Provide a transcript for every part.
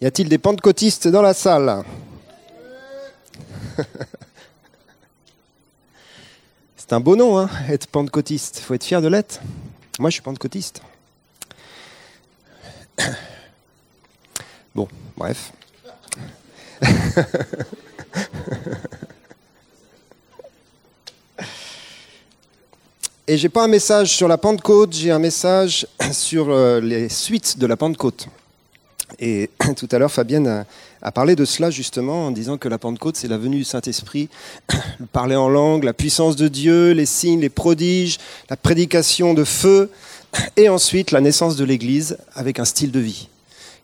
Y a-t-il des pentecôtistes dans la salle? C'est un beau nom, hein, être pentecôtiste. Il faut être fier de l'être. Moi, je suis pentecôtiste. Bon, bref. Et j'ai pas un message sur la Pentecôte, j'ai un message sur euh, les suites de la Pentecôte. Et tout à l'heure, Fabienne a, parlé de cela justement en disant que la Pentecôte, c'est la venue du Saint-Esprit, le parler en langue, la puissance de Dieu, les signes, les prodiges, la prédication de feu, et ensuite la naissance de l'Église avec un style de vie,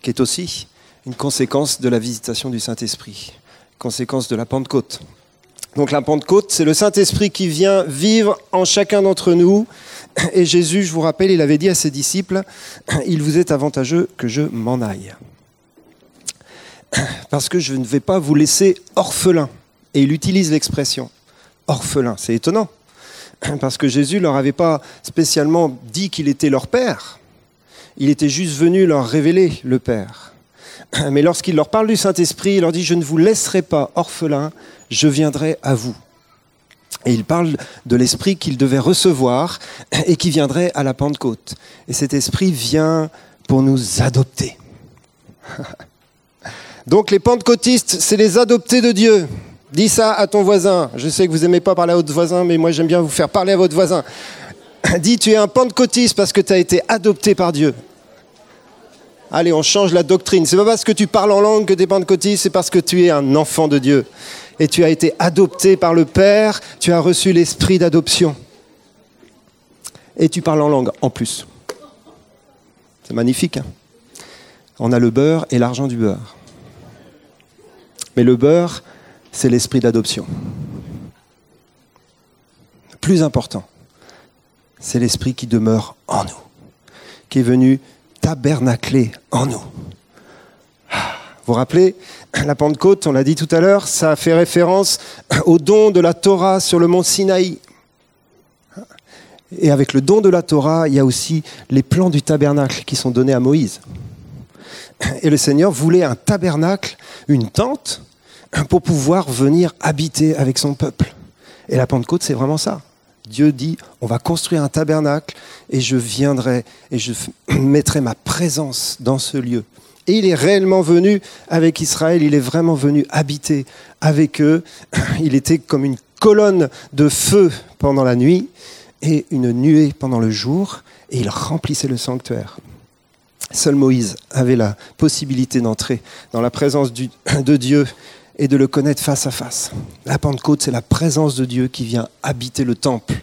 qui est aussi une conséquence de la visitation du Saint-Esprit, conséquence de la Pentecôte. Donc la Pentecôte, c'est le Saint-Esprit qui vient vivre en chacun d'entre nous. Et Jésus, je vous rappelle, il avait dit à ses disciples, il vous est avantageux que je m'en aille. Parce que je ne vais pas vous laisser orphelin. Et il utilise l'expression orphelin. C'est étonnant. Parce que Jésus leur avait pas spécialement dit qu'il était leur Père. Il était juste venu leur révéler le Père. Mais lorsqu'il leur parle du Saint-Esprit, il leur dit, je ne vous laisserai pas orphelin, je viendrai à vous. Et il parle de l'esprit qu'il devait recevoir et qui viendrait à la Pentecôte. Et cet esprit vient pour nous adopter. Donc les pentecôtistes, c'est les adoptés de Dieu. Dis ça à ton voisin. Je sais que vous n'aimez pas parler à votre voisin, mais moi j'aime bien vous faire parler à votre voisin. Dis, tu es un pentecôtiste parce que tu as été adopté par Dieu. Allez, on change la doctrine. C'est pas parce que tu parles en langue que tu es pentecôtiste, c'est parce que tu es un enfant de Dieu et tu as été adopté par le Père, tu as reçu l'esprit d'adoption. Et tu parles en langue en plus. C'est magnifique. Hein. On a le beurre et l'argent du beurre. Mais le beurre, c'est l'esprit d'adoption. Plus important, c'est l'esprit qui demeure en nous, qui est venu tabernacler en nous. Vous vous rappelez, la Pentecôte, on l'a dit tout à l'heure, ça fait référence au don de la Torah sur le mont Sinaï. Et avec le don de la Torah, il y a aussi les plans du tabernacle qui sont donnés à Moïse. Et le Seigneur voulait un tabernacle, une tente, pour pouvoir venir habiter avec son peuple. Et la Pentecôte, c'est vraiment ça. Dieu dit, on va construire un tabernacle et je viendrai et je mettrai ma présence dans ce lieu. Et il est réellement venu avec Israël, il est vraiment venu habiter avec eux. Il était comme une colonne de feu pendant la nuit et une nuée pendant le jour, et il remplissait le sanctuaire. Seul Moïse avait la possibilité d'entrer dans la présence de Dieu et de le connaître face à face. La Pentecôte, c'est la présence de Dieu qui vient habiter le temple.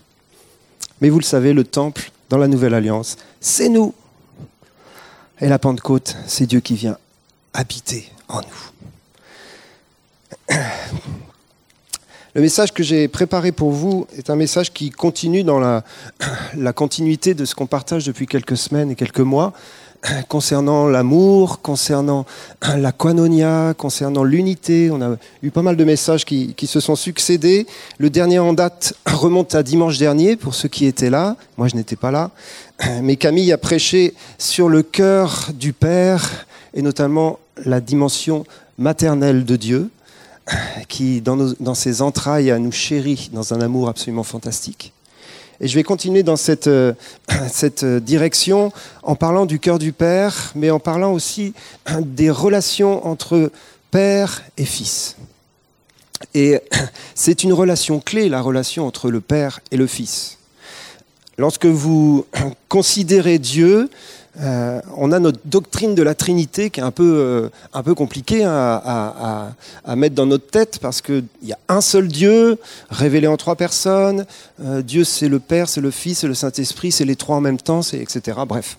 Mais vous le savez, le temple, dans la Nouvelle Alliance, c'est nous. Et la Pentecôte, c'est Dieu qui vient habiter en nous. Le message que j'ai préparé pour vous est un message qui continue dans la, la continuité de ce qu'on partage depuis quelques semaines et quelques mois, concernant l'amour, concernant la koinonia, concernant l'unité. On a eu pas mal de messages qui, se sont succédés. Le dernier en date remonte à dimanche dernier, pour ceux qui étaient là. Moi, je n'étais pas là. Mais Camille a prêché sur le cœur du Père et notamment la dimension maternelle de Dieu, qui, dans, dans ses entrailles, nous chérit dans un amour absolument fantastique. Et je vais continuer dans cette, euh, cette direction en parlant du cœur du Père, mais en parlant aussi des relations entre Père et Fils. Et c'est une relation clé, la relation entre le Père et le Fils. Lorsque vous considérez Dieu, euh, on a notre doctrine de la Trinité qui est un peu, euh, un peu compliquée à, mettre dans notre tête parce qu'il y a un seul Dieu révélé en trois personnes. Euh, Dieu, c'est le Père, c'est le Fils, c'est le Saint-Esprit, c'est les trois en même temps, etc. Bref.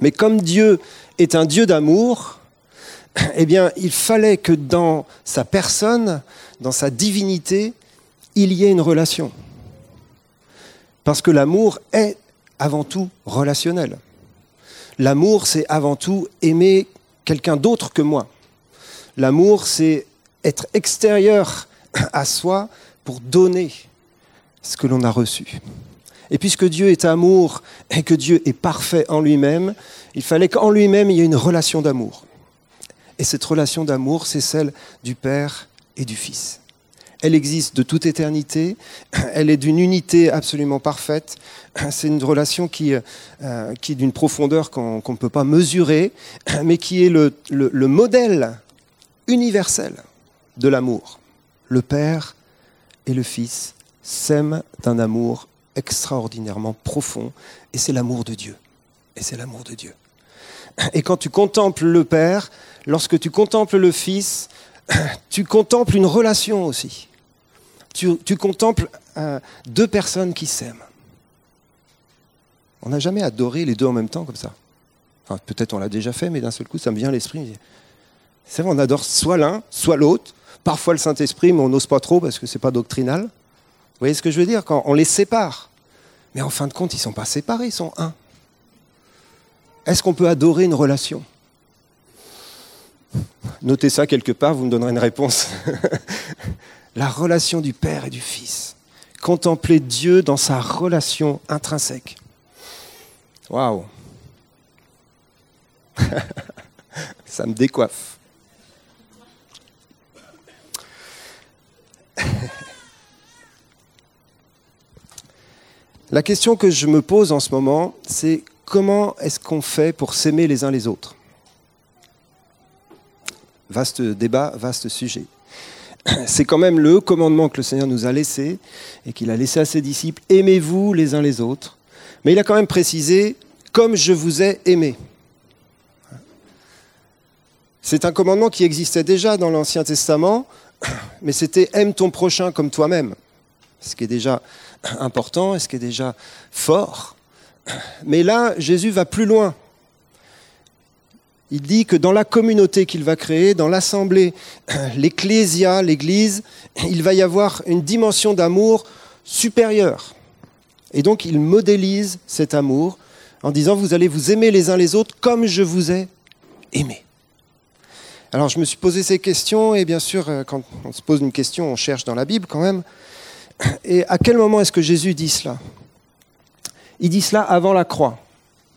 Mais comme Dieu est un Dieu d'amour, eh bien, il fallait que dans sa personne, dans sa divinité, il y ait une relation. Parce que l'amour est avant tout relationnel. L'amour, c'est avant tout aimer quelqu'un d'autre que moi. L'amour, c'est être extérieur à soi pour donner ce que l'on a reçu. Et puisque Dieu est amour et que Dieu est parfait en lui-même, il fallait qu'en lui-même il y ait une relation d'amour. Et cette relation d'amour, c'est celle du Père et du Fils. Elle existe de toute éternité, elle est d'une unité absolument parfaite, c'est une relation qui, euh, qui est d'une profondeur qu'on ne peut pas mesurer, mais qui est le, le modèle universel de l'amour. Le Père et le Fils s'aiment d'un amour extraordinairement profond, et c'est l'amour de Dieu. Et c'est l'amour de Dieu. Et quand tu contemples le Père, lorsque tu contemples le Fils, tu contemples une relation aussi. Tu, contemples euh, deux personnes qui s'aiment. On n'a jamais adoré les deux en même temps comme ça. Peut-être on l'a déjà fait, mais d'un seul coup, ça me vient à l'esprit. C'est vrai, on adore soit l'un, soit l'autre. Parfois le Saint-Esprit, mais on n'ose pas trop parce que c'est pas doctrinal. Vous voyez ce que je veux dire Quand on les sépare. Mais en fin de compte, ils ne sont pas séparés, ils sont un. Est-ce qu'on peut adorer une relation? Notez ça quelque part, vous me donnerez une réponse. La relation du Père et du Fils. Contempler Dieu dans sa relation intrinsèque. Waouh Ça me décoiffe. La question que je me pose en ce moment, c'est comment est-ce qu'on fait pour s'aimer les uns les autres? Vaste débat, vaste sujet. C'est quand même le commandement que le Seigneur nous a laissé et qu'il a laissé à ses disciples. Aimez-vous les uns les autres. Mais il a quand même précisé, comme je vous ai aimé. C'est un commandement qui existait déjà dans l'Ancien Testament, mais c'était aime ton prochain comme toi-même. Ce qui est déjà important et ce qui est déjà fort. Mais là, Jésus va plus loin. Il dit que dans la communauté qu'il va créer, dans l'assemblée, l'ecclésia, l'Église, il va y avoir une dimension d'amour supérieure. Et donc il modélise cet amour en disant, vous allez vous aimer les uns les autres comme je vous ai aimé. Alors je me suis posé ces questions, et bien sûr, euh, quand on se pose une question, on cherche dans la Bible quand même. Et à quel moment est-ce que Jésus dit cela? Il dit cela avant la croix.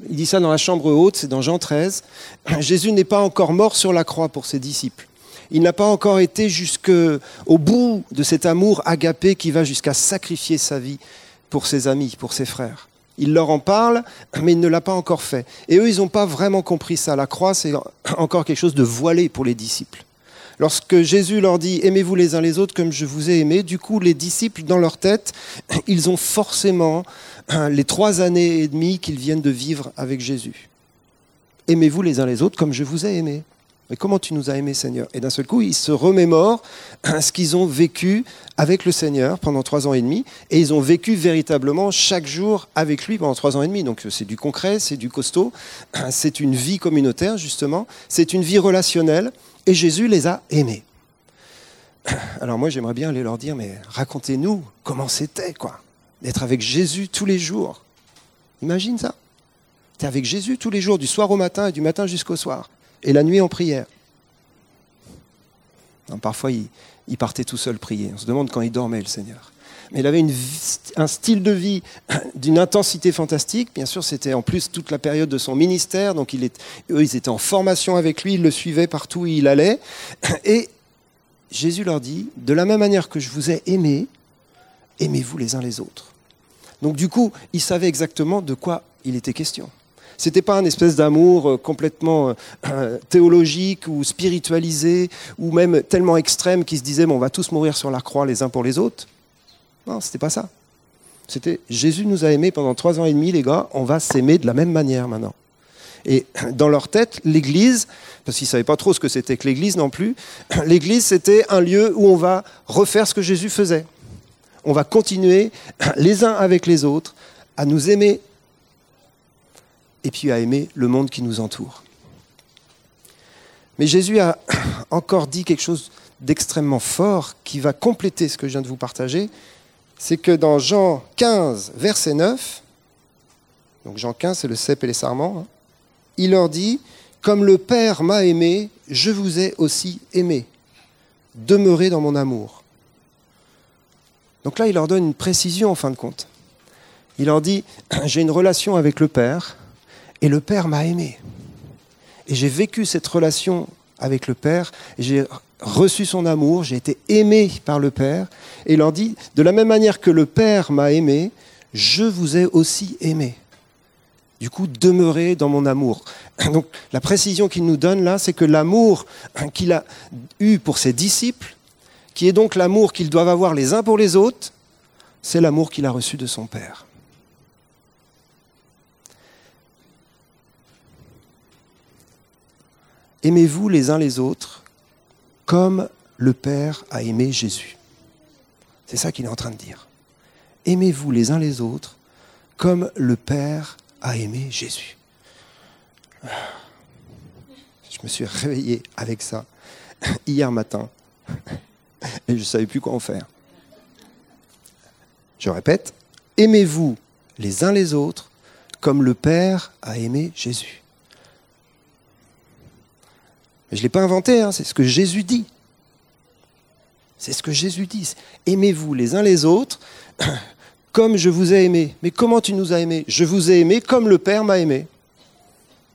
Il dit ça dans la chambre haute, c'est dans Jean 13. Jésus n'est pas encore mort sur la croix pour ses disciples. Il n'a pas encore été jusqu'au bout de cet amour agapé qui va jusqu'à sacrifier sa vie pour ses amis, pour ses frères. Il leur en parle, mais il ne l'a pas encore fait. Et eux, ils n'ont pas vraiment compris ça. La croix, c'est encore quelque chose de voilé pour les disciples. Lorsque Jésus leur dit Aimez-vous les uns les autres comme je vous ai aimé, du coup, les disciples, dans leur tête, ils ont forcément hein, les trois années et demie qu'ils viennent de vivre avec Jésus. Aimez-vous les uns les autres comme je vous ai aimé? Mais comment tu nous as aimés, Seigneur? Et d'un seul coup, ils se remémorent hein, ce qu'ils ont vécu avec le Seigneur pendant trois ans et demi, et ils ont vécu véritablement chaque jour avec lui pendant trois ans et demi. Donc c'est du concret, c'est du costaud, hein, c'est une vie communautaire, justement, c'est une vie relationnelle, et Jésus les a aimés. Alors moi, j'aimerais bien aller leur dire, mais racontez-nous comment c'était, quoi, d'être avec Jésus tous les jours. Imagine ça. Tu es avec Jésus tous les jours, du soir au matin et du matin jusqu'au soir, et la nuit en prière. parfois, il, il partait tout seul prier. On se demande quand il dormait, le Seigneur mais il avait un style de vie d'une intensité fantastique. Bien sûr, c'était en plus toute la période de son ministère, donc il eux, ils étaient en formation avec lui, ils le suivaient partout où il allait. Et Jésus leur dit, de la même manière que je vous ai aimé, aimez-vous les uns les autres. Donc du coup, il savait exactement de quoi il était question. Ce n'était pas un espèce d'amour euh, complètement euh, théologique ou spiritualisé ou même tellement extrême qui se disait on va tous mourir sur la croix les uns pour les autres. Non, c'était pas ça. C'était Jésus nous a aimés pendant trois ans et demi, les gars, on va s'aimer de la même manière maintenant. Et dans leur tête, l'Église, parce qu'ils ne savaient pas trop ce que c'était que l'Église non plus, l'Église c'était un lieu où on va refaire ce que Jésus faisait. On va continuer les uns avec les autres à nous aimer et puis à aimer le monde qui nous entoure. Mais Jésus a encore dit quelque chose d'extrêmement fort qui va compléter ce que je viens de vous partager, c'est que dans Jean 15, verset 9, donc Jean 15, c'est le cep et les sarments, hein, il leur dit, comme le Père m'a aimé, je vous ai aussi aimé. Demeurez dans mon amour. Donc là, il leur donne une précision en fin de compte. Il leur dit, j'ai une relation avec le Père, et le Père m'a aimé. Et j'ai vécu cette relation avec le Père, j'ai reçu son amour, j'ai été aimé par le Père. Et il leur dit, de la même manière que le Père m'a aimé, je vous ai aussi aimé. Du coup, demeurez dans mon amour. Donc, la précision qu'il nous donne là, c'est que l'amour qu'il a eu pour ses disciples, qui est donc l'amour qu'ils doivent avoir les uns pour les autres, c'est l'amour qu'il a reçu de son Père. Aimez-vous les uns les autres comme le Père a aimé Jésus. C'est ça qu'il est en train de dire. Aimez-vous les uns les autres comme le Père a aimé Jésus. Je me suis réveillé avec ça hier matin et je ne savais plus quoi en faire. Je répète, aimez-vous les uns les autres comme le Père a aimé Jésus. Je ne l'ai pas inventé, hein, c'est ce que Jésus dit. C'est ce que Jésus dit. Aimez-vous les uns les autres comme je vous ai aimé. Mais comment tu nous as aimés? Je vous ai aimé comme le Père m'a aimé.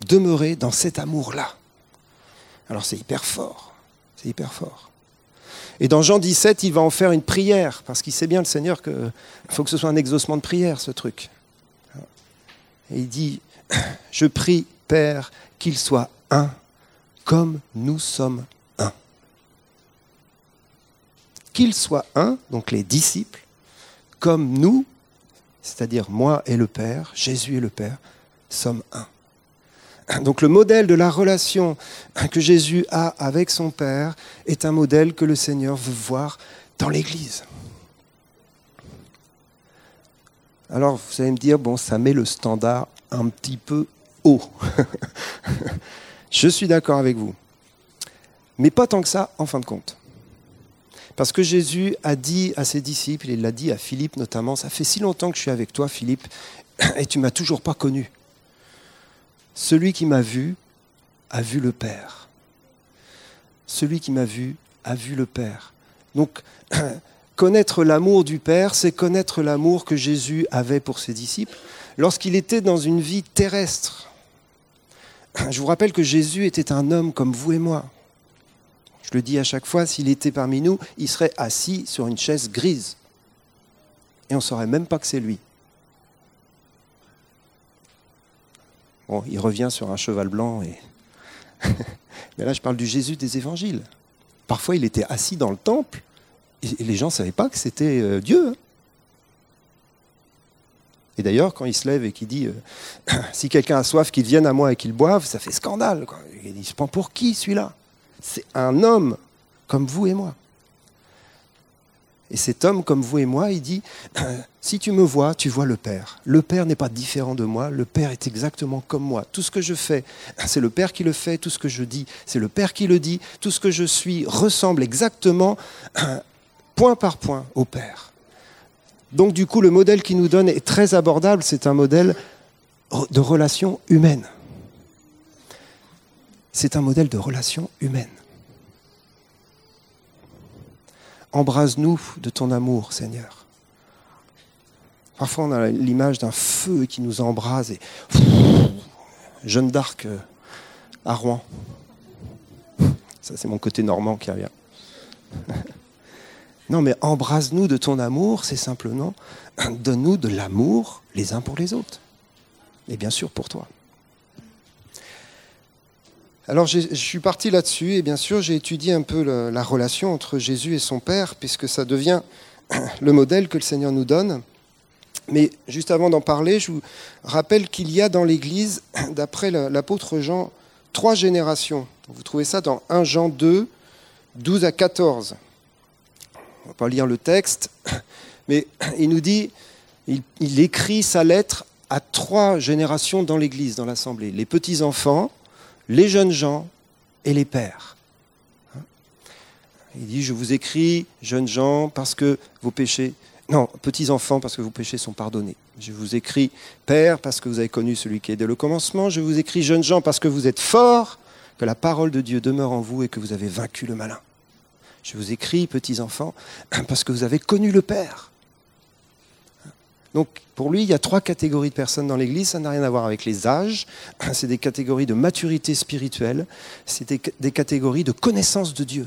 Demeurez dans cet amour-là. Alors c'est hyper fort. C'est hyper fort. Et dans Jean 17, il va en faire une prière, parce qu'il sait bien, le Seigneur, qu'il faut que ce soit un exaucement de prière, ce truc. Et il dit, je prie, Père, qu'il soit un, comme nous sommes un. Qu'il soit un, donc les disciples, comme nous, c'est-à-dire moi et le Père, Jésus et le Père, sommes un. Donc le modèle de la relation que Jésus a avec son Père est un modèle que le Seigneur veut voir dans l'Église. Alors vous allez me dire, bon, ça met le standard un petit peu haut. Je suis d'accord avec vous. Mais pas tant que ça, en fin de compte. Parce que Jésus a dit à ses disciples, il l'a dit à Philippe notamment, ça fait si longtemps que je suis avec toi, Philippe, et tu m'as toujours pas connu. Celui qui m'a vu a vu le Père. Celui qui m'a vu a vu le Père. Donc, connaître l'amour du Père, c'est connaître l'amour que Jésus avait pour ses disciples lorsqu'il était dans une vie terrestre. Je vous rappelle que Jésus était un homme comme vous et moi. Je le dis à chaque fois, s'il était parmi nous, il serait assis sur une chaise grise. Et on ne saurait même pas que c'est lui. Bon, il revient sur un cheval blanc. Et... Mais là, je parle du Jésus des évangiles. Parfois, il était assis dans le temple et les gens ne savaient pas que c'était euh, Dieu. Et d'ailleurs, quand il se lève et qu'il dit euh, Si quelqu'un a soif, qu'il vienne à moi et qu'il boive, ça fait scandale. Il se prend pour qui celui-là? C'est un homme comme vous et moi. Et cet homme comme vous et moi, il dit, si tu me vois, tu vois le Père. Le Père n'est pas différent de moi, le Père est exactement comme moi. Tout ce que je fais, c'est le Père qui le fait, tout ce que je dis, c'est le Père qui le dit, tout ce que je suis ressemble exactement, point par point, au Père. Donc du coup, le modèle qu'il nous donne est très abordable, c'est un modèle de relation humaine c'est un modèle de relation humaine. Embrase-nous de ton amour, Seigneur. Parfois, on a l'image d'un feu qui nous embrase et Jeanne d'Arc euh, à Rouen. Ça, c'est mon côté normand qui revient. Non, mais embrase-nous de ton amour, c'est simplement donne-nous de l'amour les uns pour les autres. Et bien sûr pour toi. Alors je suis parti là-dessus et bien sûr j'ai étudié un peu la, relation entre Jésus et son Père puisque ça devient le modèle que le Seigneur nous donne. Mais juste avant d'en parler, je vous rappelle qu'il y a dans l'Église, d'après l'apôtre Jean, trois générations. Vous trouvez ça dans 1 Jean 2, 12 à 14. On ne va pas lire le texte, mais il nous dit, il écrit sa lettre à trois générations dans l'Église, dans l'Assemblée. Les petits-enfants, les jeunes gens et les pères. Il dit, je vous écris, jeunes gens, parce que vos péchés, non, petits enfants, parce que vos péchés sont pardonnés. Je vous écris, père, parce que vous avez connu celui qui est dès le commencement. Je vous écris, jeunes gens, parce que vous êtes forts, que la parole de Dieu demeure en vous et que vous avez vaincu le malin. Je vous écris, petits enfants, parce que vous avez connu le Père. Donc pour lui, il y a trois catégories de personnes dans l'Église. Ça n'a rien à voir avec les âges. C'est des catégories de maturité spirituelle. C'est des, catégories de connaissance de Dieu.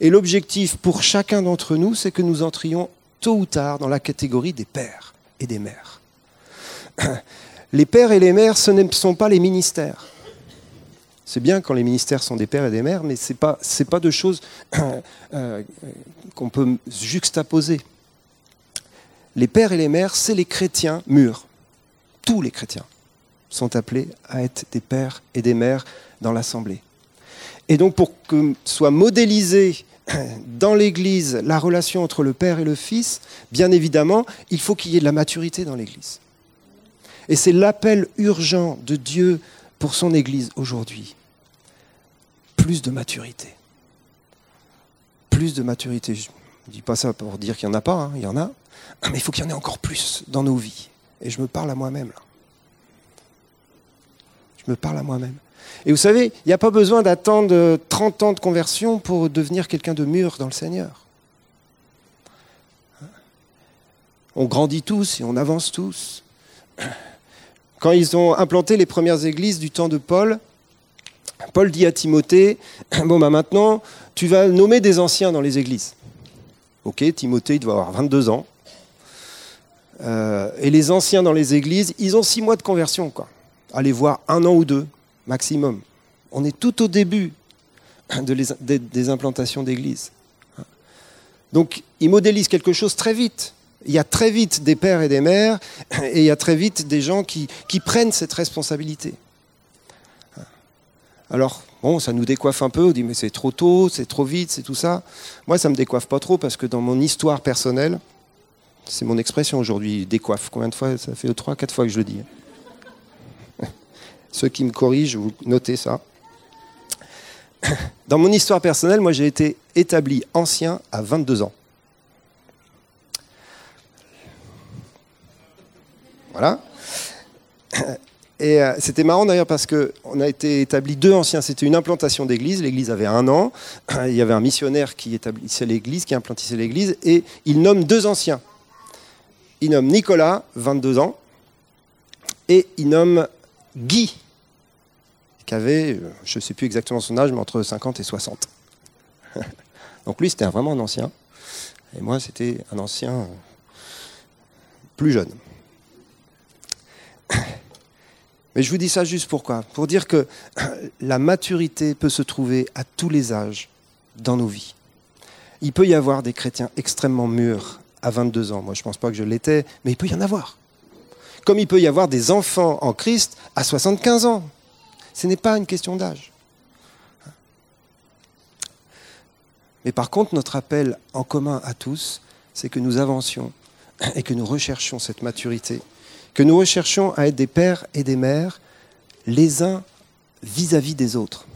Et l'objectif pour chacun d'entre nous, c'est que nous entrions tôt ou tard dans la catégorie des pères et des mères. Les pères et les mères, ce ne sont pas les ministères. C'est bien quand les ministères sont des pères et des mères, mais ce n'est pas, pas deux choses euh, qu'on peut juxtaposer. Les pères et les mères, c'est les chrétiens mûrs. Tous les chrétiens sont appelés à être des pères et des mères dans l'Assemblée. Et donc pour que soit modélisé dans l'Église la relation entre le Père et le Fils, bien évidemment, il faut qu'il y ait de la maturité dans l'Église. Et c'est l'appel urgent de Dieu pour son Église aujourd'hui. Plus de maturité. Plus de maturité. Je ne dis pas ça pour dire qu'il n'y en a pas, hein, il y en a. Mais il faut qu'il y en ait encore plus dans nos vies. Et je me parle à moi-même. Je me parle à moi-même. Et vous savez, il n'y a pas besoin d'attendre 30 ans de conversion pour devenir quelqu'un de mûr dans le Seigneur. On grandit tous et on avance tous. Quand ils ont implanté les premières églises du temps de Paul, Paul dit à Timothée, bon bah maintenant, tu vas nommer des anciens dans les églises. Ok, Timothée, il doit avoir 22 ans. Euh, et les anciens dans les églises, ils ont six mois de conversion. Quoi. Allez voir un an ou deux, maximum. On est tout au début des implantations d'églises. Donc, ils modélisent quelque chose très vite. Il y a très vite des pères et des mères, et il y a très vite des gens qui, qui prennent cette responsabilité. Alors, bon, ça nous décoiffe un peu, on dit mais c'est trop tôt, c'est trop vite, c'est tout ça. Moi, ça me décoiffe pas trop parce que dans mon histoire personnelle, c'est mon expression aujourd'hui, décoiffe. Combien de fois Ça fait? Trois, quatre fois que je le dis. Ceux qui me corrigent, vous notez ça. Dans mon histoire personnelle, moi j'ai été établi ancien à 22 ans. Voilà. Et euh, c'était marrant d'ailleurs parce qu'on a été établi deux anciens. C'était une implantation d'église. L'église avait un an. Il y avait un missionnaire qui établissait l'église, qui implantissait l'église. Et il nomme deux anciens. Il nomme Nicolas, 22 ans. Et il nomme Guy, qui avait, euh, je ne sais plus exactement son âge, mais entre 50 et 60. Donc lui, c'était vraiment un ancien. Et moi, c'était un ancien euh, plus jeune. Mais je vous dis ça juste pourquoi Pour dire que la maturité peut se trouver à tous les âges dans nos vies. Il peut y avoir des chrétiens extrêmement mûrs à 22 ans. Moi, je ne pense pas que je l'étais, mais il peut y en avoir. Comme il peut y avoir des enfants en Christ à 75 ans. Ce n'est pas une question d'âge. Mais par contre, notre appel en commun à tous, c'est que nous avancions et que nous recherchions cette maturité que nous recherchons à être des pères et des mères, les uns vis-à-vis des autres.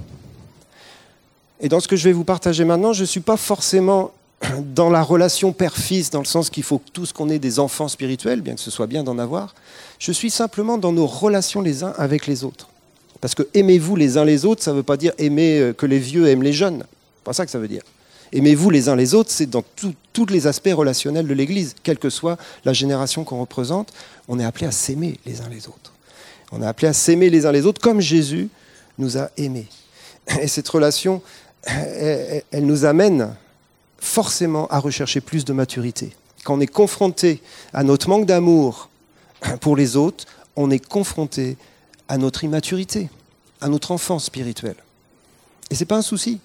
Et dans ce que je vais vous partager maintenant, je ne suis pas forcément dans la relation père-fils, dans le sens qu'il faut tous qu'on ait des enfants spirituels, bien que ce soit bien d'en avoir. Je suis simplement dans nos relations les uns avec les autres. Parce que aimez-vous les uns les autres, ça ne veut pas dire aimer euh, que les vieux aiment les jeunes. C'est pas ça que ça veut dire. Aimez-vous les uns les autres, c'est dans tous les aspects relationnels de l'Église, quelle que soit la génération qu'on représente, on est appelé à s'aimer les uns les autres. On est appelé à s'aimer les uns les autres comme Jésus nous a aimés. Et cette relation, elle, nous amène forcément à rechercher plus de maturité. Quand on est confronté à notre manque d'amour pour les autres, on est confronté à notre immaturité, à notre enfance spirituelle. Et ce n'est pas un souci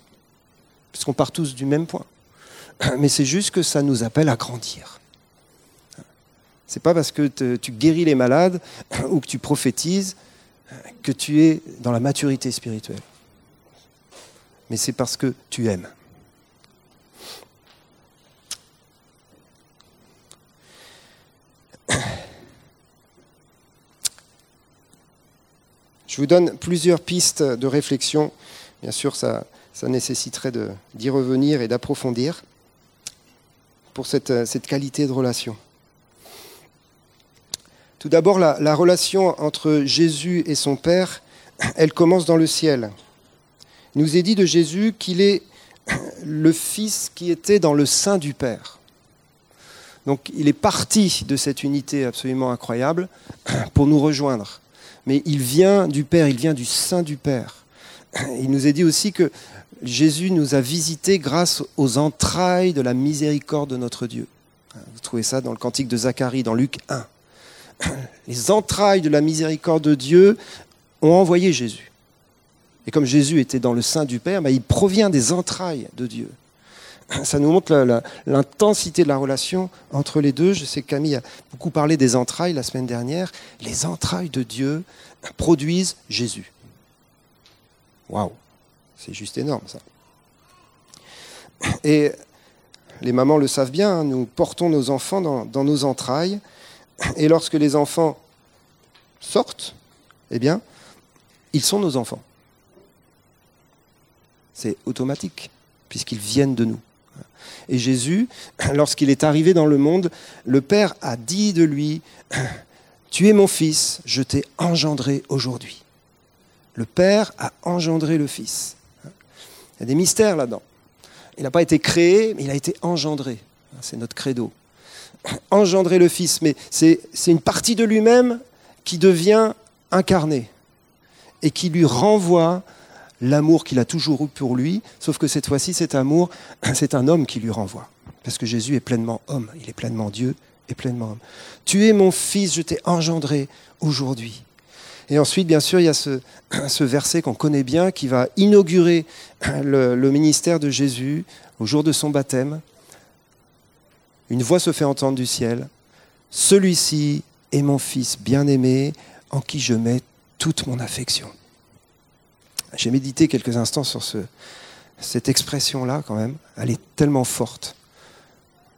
parce qu'on part tous du même point. Mais c'est juste que ça nous appelle à grandir. C'est pas parce que tu guéris les malades ou que tu prophétises que tu es dans la maturité spirituelle. Mais c'est parce que tu aimes. Je vous donne plusieurs pistes de réflexion. Bien sûr, ça, ça nécessiterait d'y revenir et d'approfondir pour cette, cette, qualité de relation. Tout d'abord, la, la, relation entre Jésus et son Père, elle commence dans le ciel. Il nous est dit de Jésus qu'il est le Fils qui était dans le sein du Père. Donc il est parti de cette unité absolument incroyable pour nous rejoindre. Mais il vient du Père, il vient du sein du Père. Il nous est dit aussi que Jésus nous a visités grâce aux entrailles de la miséricorde de notre Dieu. Vous trouvez ça dans le cantique de Zacharie, dans Luc 1. Les entrailles de la miséricorde de Dieu ont envoyé Jésus. Et comme Jésus était dans le sein du Père, ben, il provient des entrailles de Dieu. Ça nous montre l'intensité de la relation entre les deux. Je sais que Camille a beaucoup parlé des entrailles la semaine dernière. Les entrailles de Dieu produisent Jésus. Waouh, c'est juste énorme ça. Et les mamans le savent bien, hein, nous portons nos enfants dans, dans, nos entrailles. Et lorsque les enfants sortent, eh bien, ils sont nos enfants. C'est automatique, puisqu'ils viennent de nous. Et Jésus, lorsqu'il est arrivé dans le monde, le Père a dit de lui, Tu es mon fils, je t'ai engendré aujourd'hui. Le Père a engendré le Fils. Il y a des mystères là-dedans. Il n'a pas été créé, mais il a été engendré. C'est notre credo. Engendrer le Fils, mais c'est une partie de lui-même qui devient incarnée et qui lui renvoie l'amour qu'il a toujours eu pour lui, sauf que cette fois-ci, cet amour, c'est un homme qui lui renvoie. Parce que Jésus est pleinement homme, il est pleinement Dieu et pleinement homme. Tu es mon fils, je t'ai engendré aujourd'hui. Et ensuite, bien sûr, il y a ce, verset qu'on connaît bien qui va inaugurer le, ministère de Jésus au jour de son baptême. Une voix se fait entendre du ciel. Celui-ci est mon fils bien-aimé en qui je mets toute mon affection. J'ai médité quelques instants sur ce, cette expression-là quand même. Elle est tellement forte.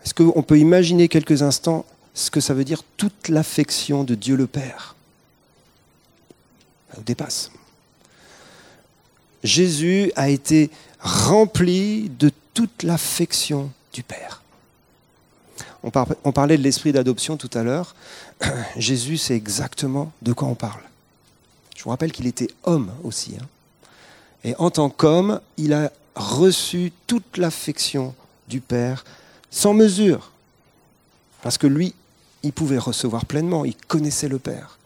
Est-ce qu'on peut imaginer quelques instants ce que ça veut dire toute l'affection de Dieu le Père? Elle dépasse. Jésus a été rempli de toute l'affection du Père. On, parlait de l'esprit d'adoption tout à l'heure. Jésus sait exactement de quoi on parle. Je vous rappelle qu'il était homme aussi. Hein. Et en tant qu'homme, il a reçu toute l'affection du Père sans mesure. Parce que lui, il pouvait recevoir pleinement, il connaissait le Père.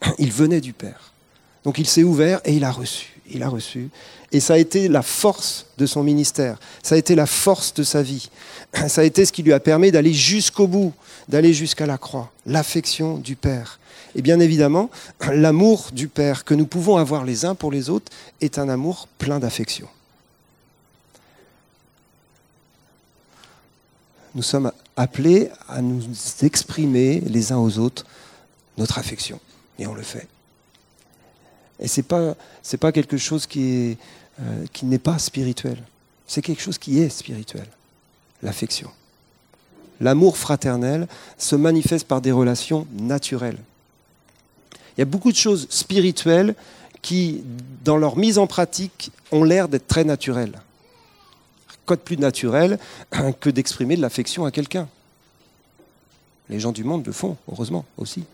Il venait du Père. Donc il s'est ouvert et il a reçu. Il a reçu. Et ça a été la force de son ministère. Ça a été la force de sa vie. Ça a été ce qui lui a permis d'aller jusqu'au bout, d'aller jusqu'à la croix. L'affection du Père. Et bien évidemment, l'amour du Père que nous pouvons avoir les uns pour les autres est un amour plein d'affection. Nous sommes appelés à nous exprimer les uns aux autres notre affection. Et on le fait. Et ce n'est pas, quelque chose euh, qui n'est pas spirituel. C'est quelque chose qui est spirituel. L'affection. L'amour fraternel se manifeste par des relations naturelles. Il y a beaucoup de choses spirituelles qui, dans leur mise en pratique, ont l'air d'être très naturelles. Quoi de plus naturel que d'exprimer de l'affection à quelqu'un? Les gens du monde le font, heureusement aussi.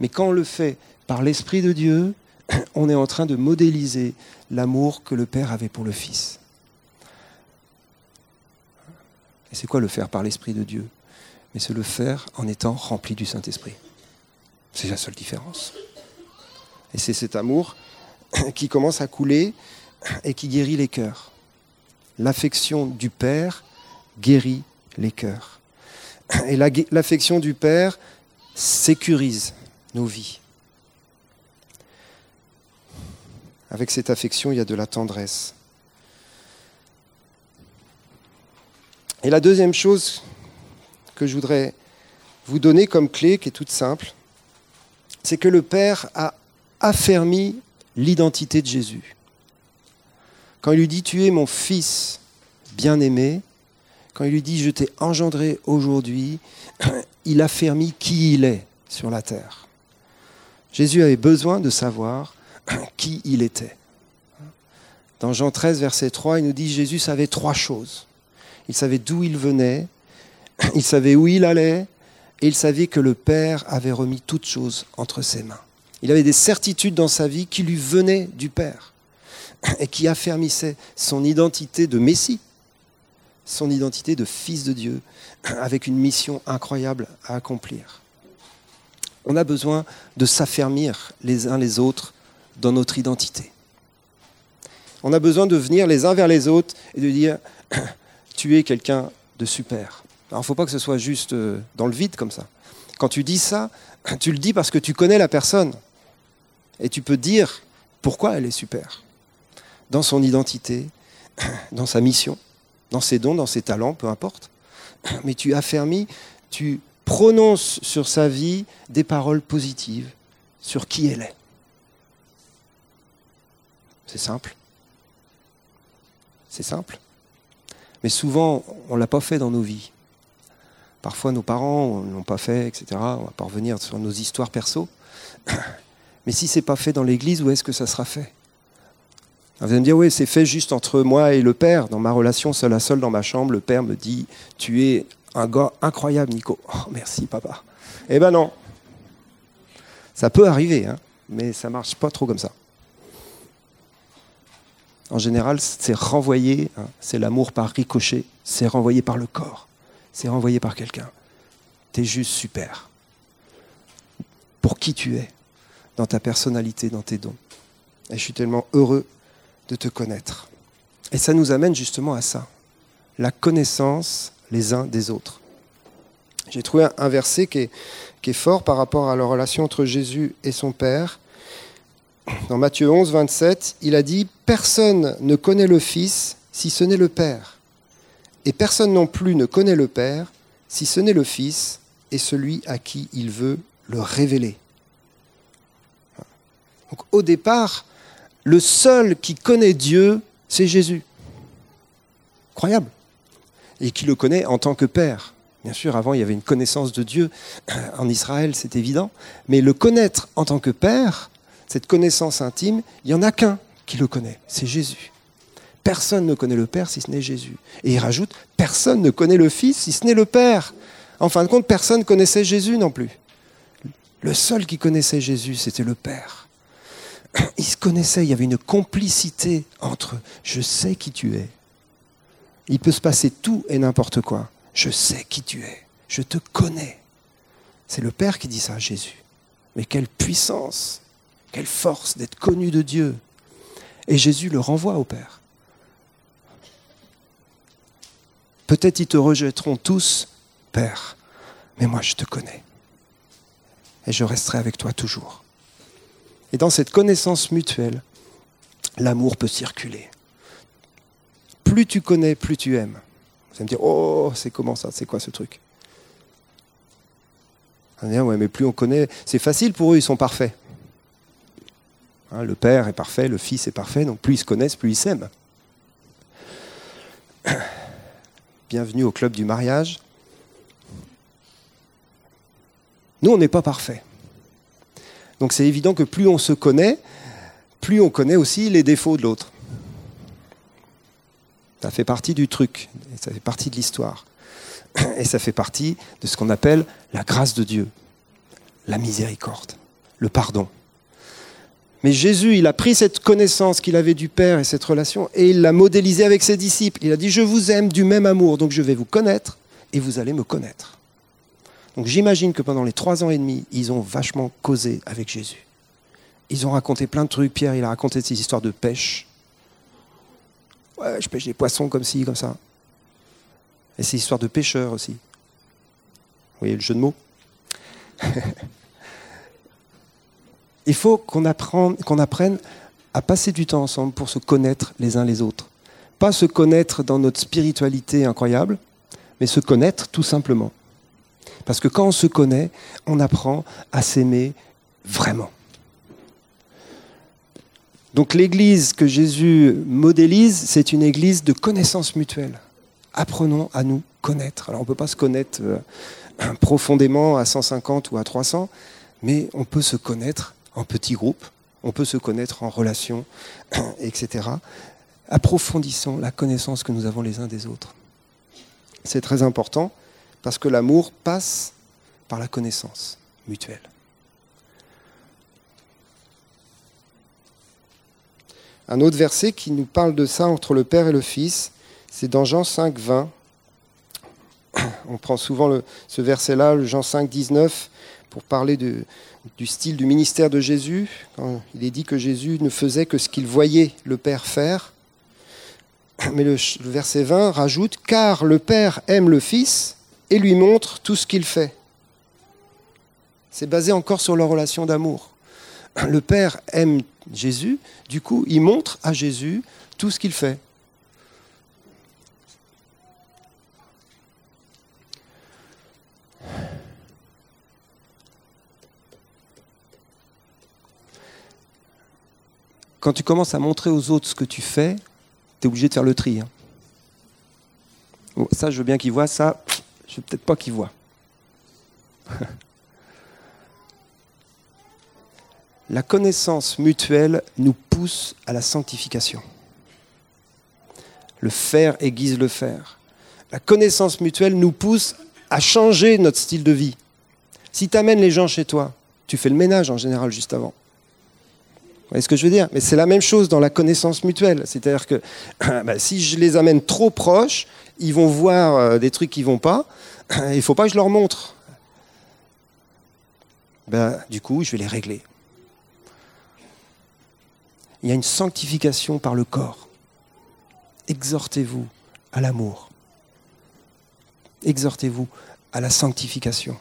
Mais quand on le fait par l'Esprit de Dieu, on est en train de modéliser l'amour que le Père avait pour le Fils. Et c'est quoi le faire par l'Esprit de Dieu? Mais c'est le faire en étant rempli du Saint-Esprit. C'est la seule différence. Et c'est cet amour qui commence à couler et qui guérit les cœurs. L'affection du Père guérit les cœurs. Et l'affection du Père sécurise nos vies. Avec cette affection, il y a de la tendresse. Et la deuxième chose que je voudrais vous donner comme clé, qui est toute simple, c'est que le Père a affermi l'identité de Jésus. Quand il lui dit Tu es mon fils bien-aimé, quand il lui dit Je t'ai engendré aujourd'hui, il affermit qui il est sur la terre. Jésus avait besoin de savoir qui il était. Dans Jean 13, verset 3, il nous dit Jésus savait trois choses. Il savait d'où il venait, il savait où il allait, et il savait que le Père avait remis toutes choses entre ses mains. Il avait des certitudes dans sa vie qui lui venaient du Père et qui affermissaient son identité de Messie. son identité de fils de Dieu avec une mission incroyable à accomplir. On a besoin de s'affermir les uns les autres dans notre identité. On a besoin de venir les uns vers les autres et de dire tu es quelqu'un de super. Alors il ne faut pas que ce soit juste euh, dans le vide comme ça. Quand tu dis ça, tu le dis parce que tu connais la personne. Et tu peux dire pourquoi elle est super. Dans son identité, dans sa mission, dans ses dons, dans ses talents, peu importe. Mais tu affermis, tu prononces sur sa vie des paroles positives sur qui elle est. C'est simple. C'est simple. Mais souvent, on ne l'a pas fait dans nos vies. Parfois, nos parents ne l'ont pas fait, etc. On va pas revenir sur nos histoires perso. Mais si c'est pas fait dans l'Église, où est-ce que ça sera fait? Vous allez me dire, oui, c'est fait juste entre moi et le Père. Dans ma relation seul à seul dans ma chambre, le Père me dit, tu es un gars incroyable, Nico. Oh, merci, papa. Eh ben non. Ça peut arriver, hein, mais ça marche pas trop comme ça. En général, c'est renvoyé, hein, c'est l'amour par ricochet, c'est renvoyé par le corps, c'est renvoyé par quelqu'un. Tu es juste super. Pour qui tu es, dans ta personnalité, dans tes dons. Et je suis tellement heureux de te connaître. Et ça nous amène justement à ça, la connaissance les uns des autres. J'ai trouvé un verset qui est, fort par rapport à la relation entre Jésus et son Père dans Matthieu 11, 27, il a dit Personne ne connaît le Fils si ce n'est le Père. Et personne non plus ne connaît le Père si ce n'est le Fils et celui à qui il veut le révéler. Donc, au départ, le seul qui connaît Dieu, c'est Jésus. Incroyable. Et qui le connaît en tant que Père. Bien sûr, avant, il y avait une connaissance de Dieu en Israël, c'est évident. Mais le connaître en tant que Père, cette connaissance intime, il n'y en a qu'un qui le connaît, c'est Jésus. Personne ne connaît le Père si ce n'est Jésus. Et il rajoute, personne ne connaît le Fils si ce n'est le Père. En fin de compte, personne ne connaissait Jésus non plus. Le seul qui connaissait Jésus, c'était le Père. Ils se connaissaient, il y avait une complicité entre je sais qui tu es. Il peut se passer tout et n'importe quoi. Je sais qui tu es. Je te connais. C'est le Père qui dit ça à Jésus. Mais quelle puissance quelle force d'être connu de Dieu. Et Jésus le renvoie au Père. Peut-être ils te rejetteront tous, Père, mais moi je te connais. Et je resterai avec toi toujours. Et dans cette connaissance mutuelle, l'amour peut circuler. Plus tu connais, plus tu aimes. Vous allez me dire, oh, c'est comment ça C'est quoi ce truc? On va dire, ouais, mais plus on connaît, c'est facile pour eux, ils sont parfaits. Hein, le Père est parfait, le Fils est parfait, donc plus ils se connaissent, plus ils s'aiment. Bienvenue au club du mariage. Nous, on n'est pas parfait. Donc c'est évident que plus on se connaît, plus on connaît aussi les défauts de l'autre. Ça fait partie du truc, ça fait partie de l'histoire. Et ça fait partie de ce qu'on appelle la grâce de Dieu, la miséricorde, le pardon. Mais Jésus, il a pris cette connaissance qu'il avait du Père et cette relation et il l'a modélisée avec ses disciples. Il a dit, je vous aime du même amour, donc je vais vous connaître et vous allez me connaître. Donc j'imagine que pendant les trois ans et demi, ils ont vachement causé avec Jésus. Ils ont raconté plein de trucs. Pierre, il a raconté ses histoires de pêche. Je pêche des poissons comme ci, comme ça. Et ses histoires de pêcheurs aussi. Vous voyez le jeu de mots Il faut qu'on apprenne, à passer du temps ensemble pour se connaître les uns les autres. Pas se connaître dans notre spiritualité incroyable, mais se connaître tout simplement. Parce que quand on se connaît, on apprend à s'aimer vraiment. Donc l'église que Jésus modélise, c'est une église de connaissance mutuelle. Apprenons à nous connaître. Alors on ne peut pas se connaître euh, profondément à 150 ou à 300, mais on peut se connaître en petits groupes, on peut se connaître en relation, etc. Approfondissons la connaissance que nous avons les uns des autres. C'est très important parce que l'amour passe par la connaissance mutuelle. Un autre verset qui nous parle de ça entre le Père et le Fils, C'est dans Jean 5, 20. On prend souvent ce verset-là, le Jean 5, 19, pour parler du style du ministère de Jésus. Il est dit que Jésus ne faisait que ce qu'il voyait le Père faire. Mais le, le verset 20 rajoute Car le Père aime le Fils et lui montre tout ce qu'il fait. C'est basé encore sur leur relation d'amour. Le Père aime Jésus, du coup, il montre à Jésus tout ce qu'il fait. Quand tu commences à montrer aux autres ce que tu fais, tu es obligé de faire le tri. Hein. ça, je veux bien qu'ils voient, ça, je veux peut-être pas qu'ils voient. la connaissance mutuelle nous pousse à la sanctification. Le faire aiguise le faire. La connaissance mutuelle nous pousse à changer notre style de vie. Si tu amènes les gens chez toi, tu fais le ménage en général juste avant. Vous voyez ce que je veux dire? Mais c'est la même chose dans la connaissance mutuelle. C'est-à-dire que bah, si je les amène trop proches, ils vont voir euh, des trucs qui vont pas. Il ne faut pas que je leur montre. Ben, du coup, je vais les régler il y a une sanctification par le corps. Exhortez-vous à l'amour. Exhortez-vous à la sanctification.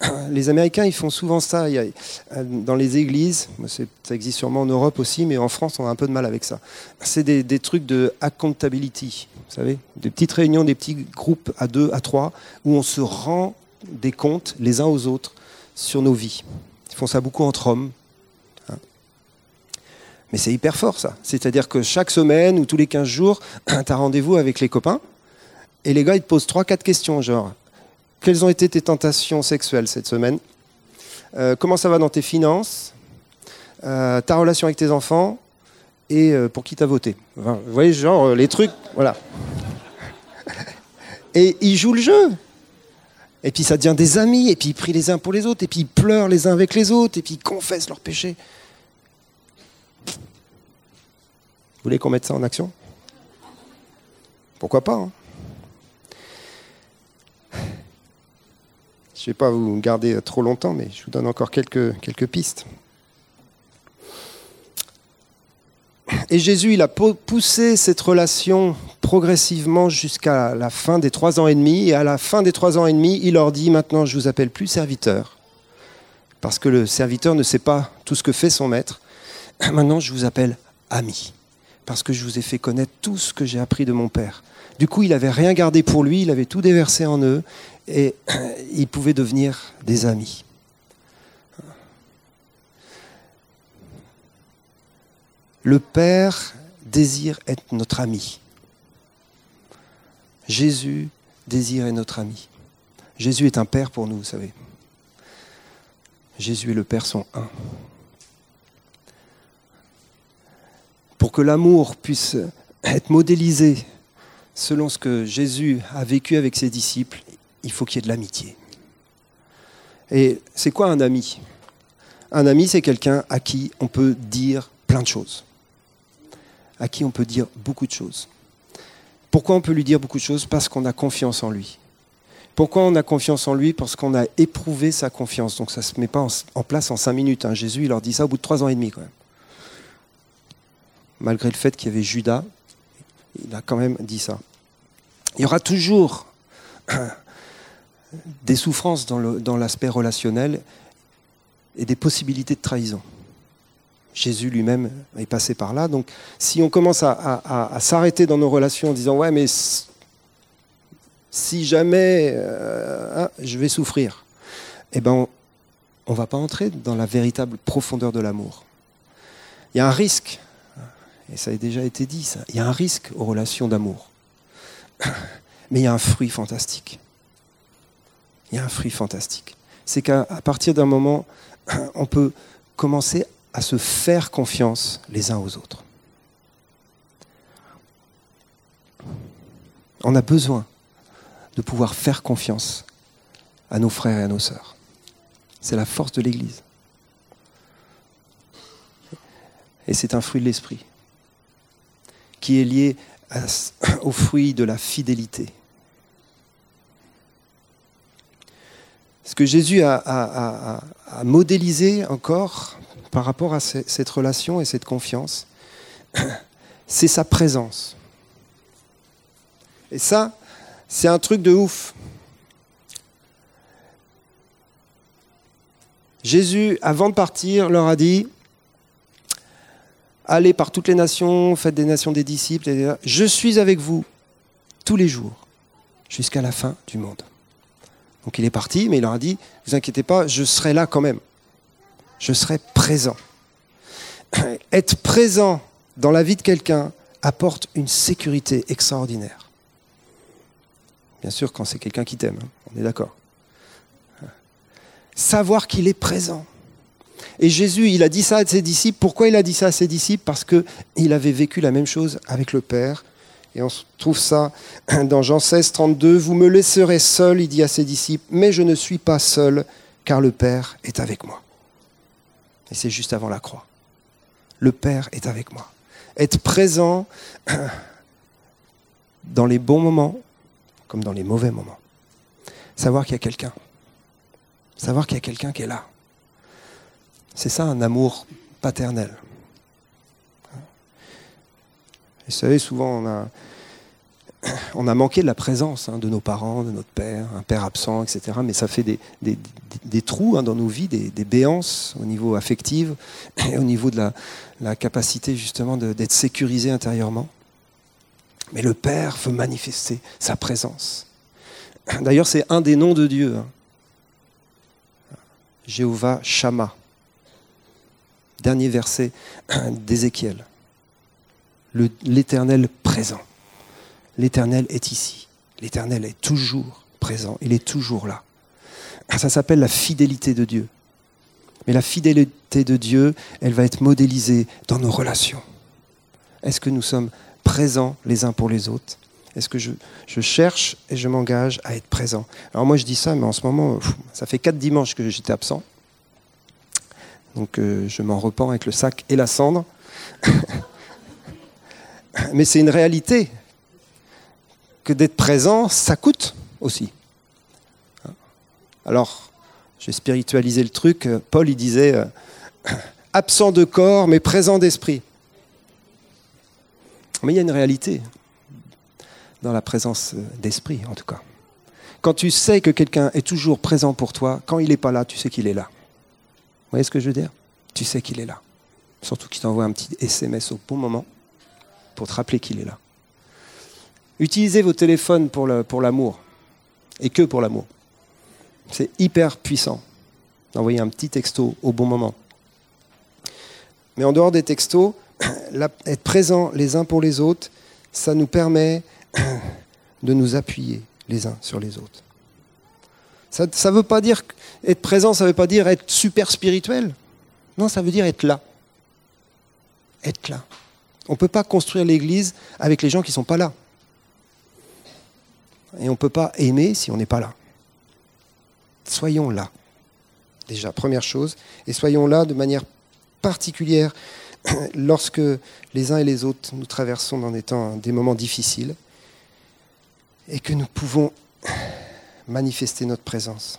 Les Américains, ils font souvent ça dans les églises. Ça existe sûrement en Europe aussi, mais en France, on a un peu de mal avec ça. C'est des, trucs de accountability, vous savez, des petites réunions, des petits groupes à deux, à trois, où on se rend des comptes les uns aux autres sur nos vies. Ils font ça beaucoup entre hommes, mais c'est hyper fort ça. C'est-à-dire que chaque semaine ou tous les 15 jours, tu as rendez-vous avec les copains et les gars ils te posent 3-4 questions genre quelles ont été tes tentations sexuelles cette semaine? Euh, Comment ça va dans tes finances? Euh, Ta relation avec tes enfants? Et euh, pour qui t'as voté? Vous voyez, genre les trucs, voilà. Et ils jouent le jeu. Et puis ça devient des amis, et puis ils prient les uns pour les autres, et puis ils pleurent les uns avec les autres, et puis ils confessent leurs péchés. Vous voulez qu'on mette ça en action? Pourquoi pas hein? Je ne vais pas vous garder trop longtemps, mais je vous donne encore quelques, quelques pistes. Et Jésus, il a poussé cette relation progressivement jusqu'à la fin des trois ans et demi. Et à la fin des trois ans et demi, il leur dit, maintenant je vous appelle plus serviteur, parce que le serviteur ne sait pas tout ce que fait son maître. Maintenant je vous appelle ami parce que je vous ai fait connaître tout ce que j'ai appris de mon Père. Du coup, il n'avait rien gardé pour lui, il avait tout déversé en eux, et ils pouvaient devenir des amis. Le Père désire être notre ami. Jésus désire être notre ami. Jésus est un Père pour nous, vous savez. Jésus et le Père sont un. Pour que l'amour puisse être modélisé selon ce que Jésus a vécu avec ses disciples, il faut qu'il y ait de l'amitié. Et c'est quoi un ami? Un ami, c'est quelqu'un à qui on peut dire plein de choses, à qui on peut dire beaucoup de choses. Pourquoi on peut lui dire beaucoup de choses? Parce qu'on a confiance en lui. Pourquoi on a confiance en lui? Parce qu'on a éprouvé sa confiance. Donc ça ne se met pas en, place en cinq minutes. Hein. Jésus, il leur dit ça au bout de trois ans et demi quand même malgré le fait qu'il y avait Judas, il a quand même dit ça. Il y aura toujours des souffrances dans l'aspect relationnel et des possibilités de trahison. Jésus lui-même est passé par là. Donc si on commence à, s'arrêter dans nos relations en disant ouais mais si jamais euh, hein, je vais souffrir, eh ben on ne va pas entrer dans la véritable profondeur de l'amour. Il y a un risque et ça a déjà été dit. Il y a un risque aux relations d'amour. Mais il y a un fruit fantastique. Il y a un fruit fantastique. C'est qu'à partir d'un moment, on peut commencer à se faire confiance les uns aux autres. On a besoin de pouvoir faire confiance à nos frères et à nos sœurs. C'est la force de l'Église. Et c'est un fruit de l'esprit qui est lié au fruit de la fidélité. Ce que Jésus a, modélisé encore par rapport à cette relation et cette confiance, c'est sa présence. Et ça, c'est un truc de ouf. Jésus, avant de partir, leur a dit, allez par toutes les nations, faites des nations des disciples, je suis avec vous tous les jours, jusqu'à la fin du monde. Donc il est parti, mais il leur a dit, vous inquiétez pas, je serai là quand même. Je serai présent. Être présent dans la vie de quelqu'un apporte une sécurité extraordinaire. Bien sûr, quand c'est quelqu'un qui t'aime, hein, on est d'accord. Savoir qu'il est présent. Et Jésus, il a dit ça à ses disciples. Pourquoi il a dit ça à ses disciples? Parce qu'il avait vécu la même chose avec le Père. Et on trouve ça dans Jean 16, 32. Vous me laisserez seul, il dit à ses disciples, mais je ne suis pas seul, car le Père est avec moi. Et c'est juste avant la croix. Le Père est avec moi. Être présent dans les bons moments comme dans les mauvais moments. Savoir qu'il y a quelqu'un. Savoir qu'il y a quelqu'un qui est là. C'est ça un amour paternel. vous savez, souvent on a, manqué de la présence hein, de nos parents, de notre père, un père absent, etc. Mais ça fait des, trous hein, dans nos vies, des, béances au niveau affectif et au niveau de la, capacité justement d'être sécurisé intérieurement. Mais le Père veut manifester sa présence. D'ailleurs, c'est un des noms de Dieu. Hein. Jéhovah Shama. Dernier verset d'Ézéchiel. L'Éternel présent. L'Éternel est ici. L'Éternel est toujours présent. Il est toujours là. Ça s'appelle la fidélité de Dieu. Mais la fidélité de Dieu, elle va être modélisée dans nos relations. Est-ce que nous sommes présents les uns pour les autres? Est-ce que je, cherche et je m'engage à être présent? Alors moi je dis ça, mais en ce moment, ça fait quatre dimanches que j'étais absent. Donc euh, je m'en repens avec le sac et la cendre. mais c'est une réalité que d'être présent, ça coûte aussi. Alors, j'ai spiritualisé le truc. Paul, il disait, euh, absent de corps, mais présent d'esprit. Mais il y a une réalité dans la présence d'esprit, en tout cas. Quand tu sais que quelqu'un est toujours présent pour toi, quand il n'est pas là, tu sais qu'il est là. Vous voyez ce que je veux dire? Tu sais qu'il est là. Surtout qu'il t'envoie un petit SMS au bon moment pour te rappeler qu'il est là. Utilisez vos téléphones pour l'amour, et que pour l'amour. C'est hyper puissant d'envoyer un petit texto au bon moment. Mais en dehors des textos, être présent les uns pour les autres, ça nous permet de nous appuyer les uns sur les autres. Ça ne veut pas dire être présent, ça ne veut pas dire être super spirituel. Non, ça veut dire être là. Être là. On ne peut pas construire l'Église avec les gens qui ne sont pas là. Et on ne peut pas aimer si on n'est pas là. Soyons là. Déjà, première chose. Et soyons là de manière particulière lorsque les uns et les autres nous traversons dans des temps, des moments difficiles, et que nous pouvons manifester notre présence.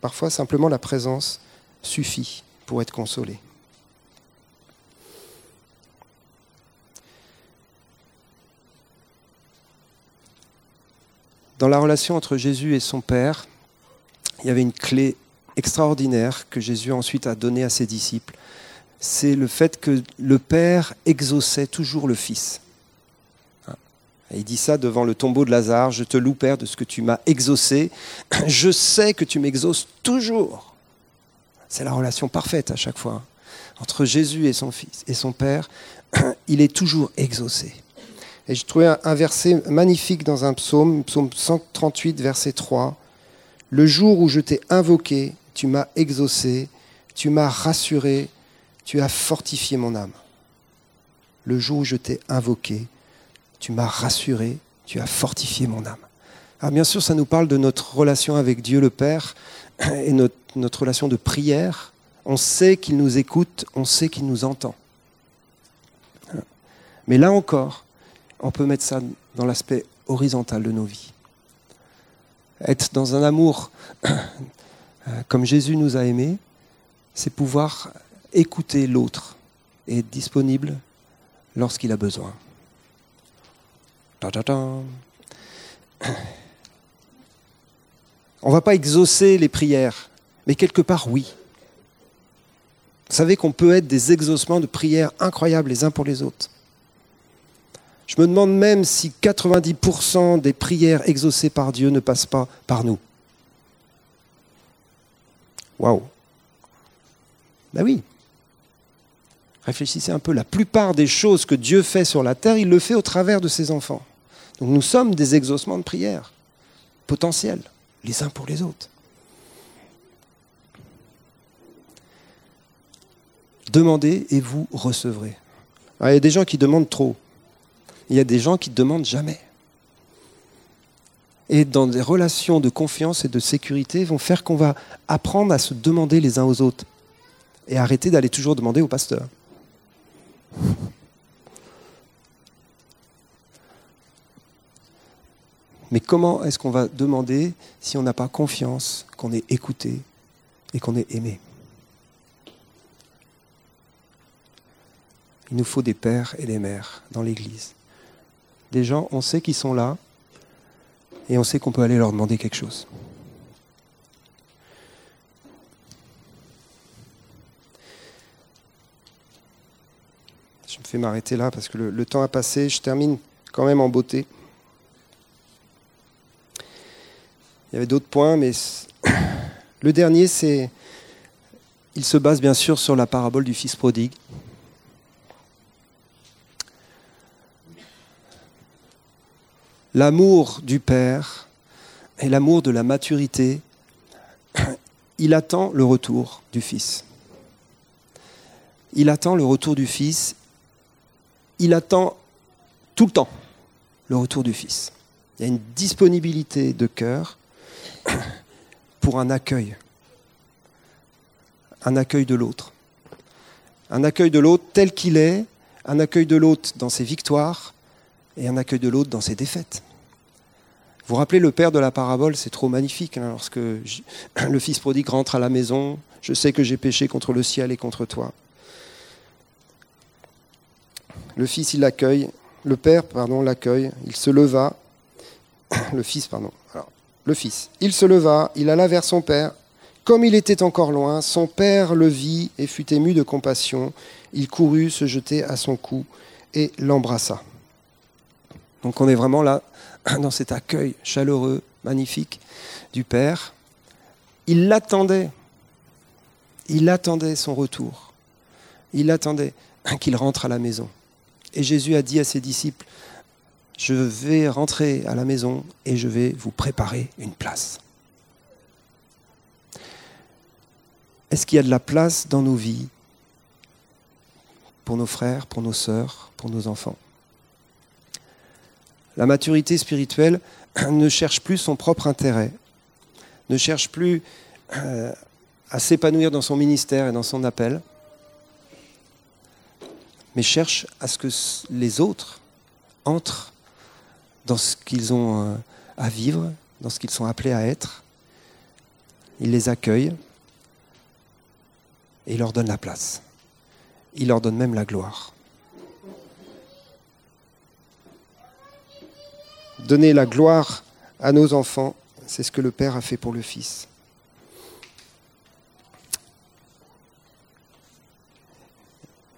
Parfois, simplement la présence suffit pour être consolé. Dans la relation entre Jésus et son Père, il y avait une clé extraordinaire que Jésus ensuite a donnée à ses disciples c'est le fait que le Père exauçait toujours le Fils. Il dit ça devant le tombeau de Lazare, je te loue Père de ce que tu m'as exaucé, je sais que tu m'exauces toujours. C'est la relation parfaite à chaque fois. Entre Jésus et son Fils et son Père, il est toujours exaucé. Et je trouvais un verset magnifique dans un psaume, psaume 138, verset 3. Le jour où je t'ai invoqué, tu m'as exaucé, tu m'as rassuré, tu as fortifié mon âme. Le jour où je t'ai invoqué, tu m'as rassuré, tu as fortifié mon âme. Alors bien sûr, ça nous parle de notre relation avec Dieu le Père et notre, relation de prière. On sait qu'il nous écoute, on sait qu'il nous entend. Mais là encore, on peut mettre ça dans l'aspect horizontal de nos vies. Être dans un amour comme Jésus nous a aimés, c'est pouvoir écouter l'autre et être disponible lorsqu'il a besoin. On ne va pas exaucer les prières, mais quelque part oui. Vous savez qu'on peut être des exaucements de prières incroyables les uns pour les autres. Je me demande même si 90% des prières exaucées par Dieu ne passent pas par nous. Waouh. Ben oui. Réfléchissez un peu, la plupart des choses que Dieu fait sur la terre, il le fait au travers de ses enfants. Donc nous sommes des exaucements de prières potentiels, les uns pour les autres. Demandez et vous recevrez. il y a des gens qui demandent trop. Il y a des gens qui ne demandent jamais. Et dans des relations de confiance et de sécurité vont faire qu'on va apprendre à se demander les uns aux autres et arrêter d'aller toujours demander au pasteur. Mais comment est-ce qu'on va demander si on n'a pas confiance qu'on est écouté et qu'on est aimé? Il nous faut des pères et des mères dans l'Église. Des gens, on sait qu'ils sont là et on sait qu'on peut aller leur demander quelque chose. Je me fais m'arrêter là parce que le, temps a passé. Je termine quand même en beauté. Il y avait d'autres points, mais le dernier, c'est. Il se base bien sûr sur la parabole du fils prodigue. L'amour du Père et l'amour de la maturité, il attend le retour du Fils. Il attend le retour du Fils. Il attend tout le temps le retour du Fils. Il y a une disponibilité de cœur pour un accueil, un accueil de l'autre. Un accueil de l'autre tel qu'il est, un accueil de l'autre dans ses victoires et un accueil de l'autre dans ses défaites. Vous rappelez le père de la parabole, c'est trop magnifique. Hein, lorsque le fils prodigue rentre à la maison, je sais que j'ai péché contre le ciel et contre toi. Le fils, il l'accueille. Le père, pardon, l'accueille. Il se leva. Le fils, pardon le fils. Il se leva, il alla vers son père. Comme il était encore loin, son père le vit et fut ému de compassion. Il courut se jeter à son cou et l'embrassa. Donc on est vraiment là dans cet accueil chaleureux, magnifique du Père. Il l'attendait. Il attendait son retour. Il attendait qu'il rentre à la maison. Et Jésus a dit à ses disciples, je vais rentrer à la maison et je vais vous préparer une place. Est-ce qu'il y a de la place dans nos vies pour nos frères, pour nos sœurs, pour nos enfants? La maturité spirituelle ne cherche plus son propre intérêt, ne cherche plus euh, à s'épanouir dans son ministère et dans son appel, mais cherche à ce que les autres entrent dans ce qu'ils ont euh, à vivre, dans ce qu'ils sont appelés à être. Il les accueille et il leur donne la place. Il leur donne même la gloire. Donner la gloire à nos enfants, c'est ce que le Père a fait pour le Fils.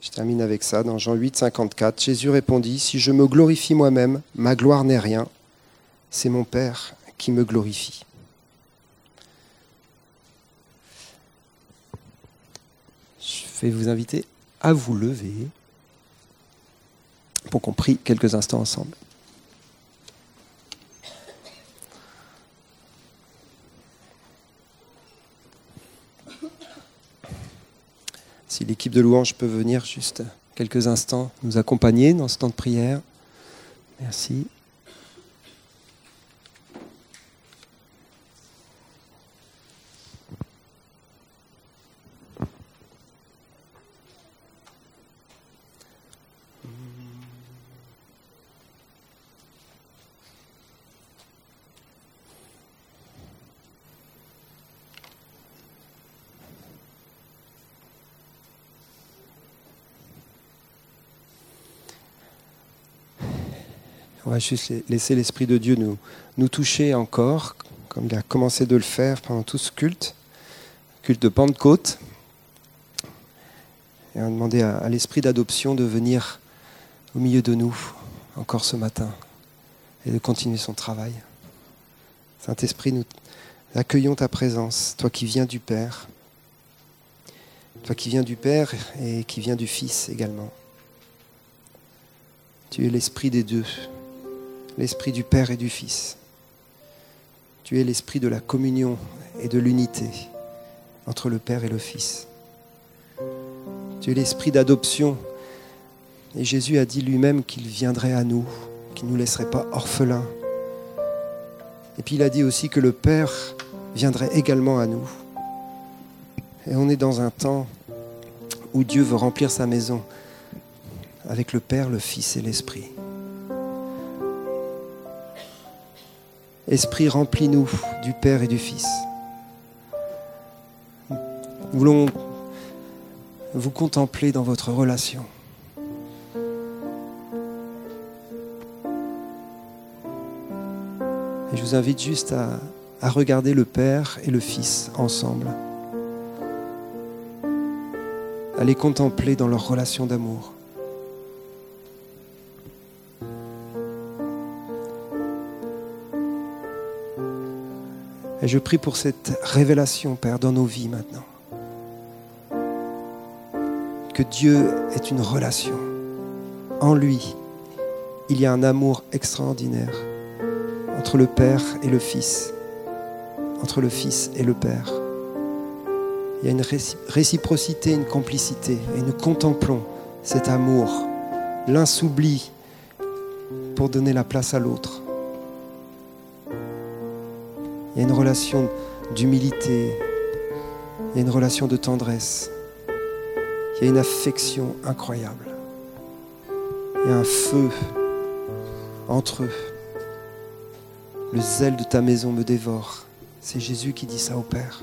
Je termine avec ça, dans Jean 8, 54. Jésus répondit, Si je me glorifie moi-même, ma gloire n'est rien, c'est mon Père qui me glorifie. Je vais vous inviter à vous lever pour qu'on prie quelques instants ensemble. Si l'équipe de louange peut venir juste quelques instants nous accompagner dans ce temps de prière. Merci. Va juste laisser l'Esprit de Dieu nous, toucher encore, comme il a commencé de le faire pendant tout ce culte, culte de Pentecôte. Et on va demander à, à l'Esprit d'adoption de venir au milieu de nous encore ce matin et de continuer son travail. Saint-Esprit, nous accueillons ta présence, toi qui viens du Père, toi qui viens du Père et qui viens du Fils également. Tu es l'Esprit des deux, l'Esprit du Père et du Fils. Tu es l'Esprit de la communion et de l'unité entre le Père et le Fils. Tu es l'Esprit d'adoption. Et Jésus a dit lui-même qu'il viendrait à nous, qu'il ne nous laisserait pas orphelins. Et puis il a dit aussi que le Père viendrait également à nous. Et on est dans un temps où Dieu veut remplir sa maison avec le Père, le Fils et l'Esprit. Esprit, remplis-nous du Père et du Fils. Nous voulons vous contempler dans votre relation. Et je vous invite juste à, à regarder le Père et le Fils ensemble, à les contempler dans leur relation d'amour. Et je prie pour cette révélation, Père, dans nos vies maintenant. Que Dieu est une relation. En lui, il y a un amour extraordinaire entre le Père et le Fils, entre le Fils et le Père. Il y a une réciprocité, une complicité, et nous contemplons cet amour. L'un s'oublie pour donner la place à l'autre. Il y a une relation d'humilité, il y a une relation de tendresse, il y a une affection incroyable. Il y a un feu entre eux. Le zèle de ta maison me dévore. C'est Jésus qui dit ça au Père.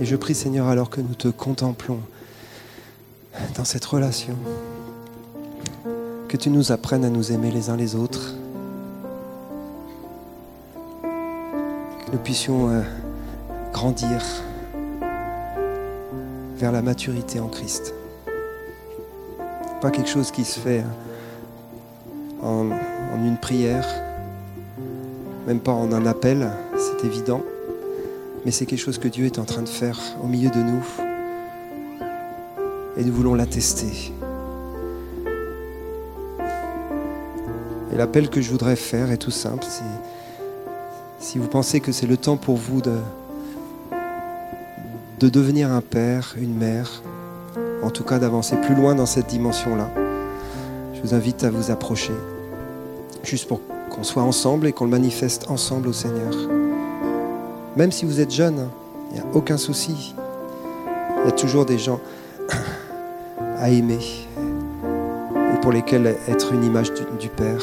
Et je prie Seigneur alors que nous te contemplons dans cette relation, que tu nous apprennes à nous aimer les uns les autres, que nous puissions euh, grandir vers la maturité en Christ. Pas quelque chose qui se fait en, en une prière, même pas en un appel, c'est évident, mais c'est quelque chose que Dieu est en train de faire au milieu de nous et nous voulons l'attester. Et l'appel que je voudrais faire est tout simple. Si vous pensez que c'est le temps pour vous de, de devenir un père, une mère, en tout cas d'avancer plus loin dans cette dimension-là, je vous invite à vous approcher, juste pour qu'on soit ensemble et qu'on le manifeste ensemble au Seigneur. Même si vous êtes jeune, il n'y a aucun souci. Il y a toujours des gens à aimer et pour lesquels être une image du, Père.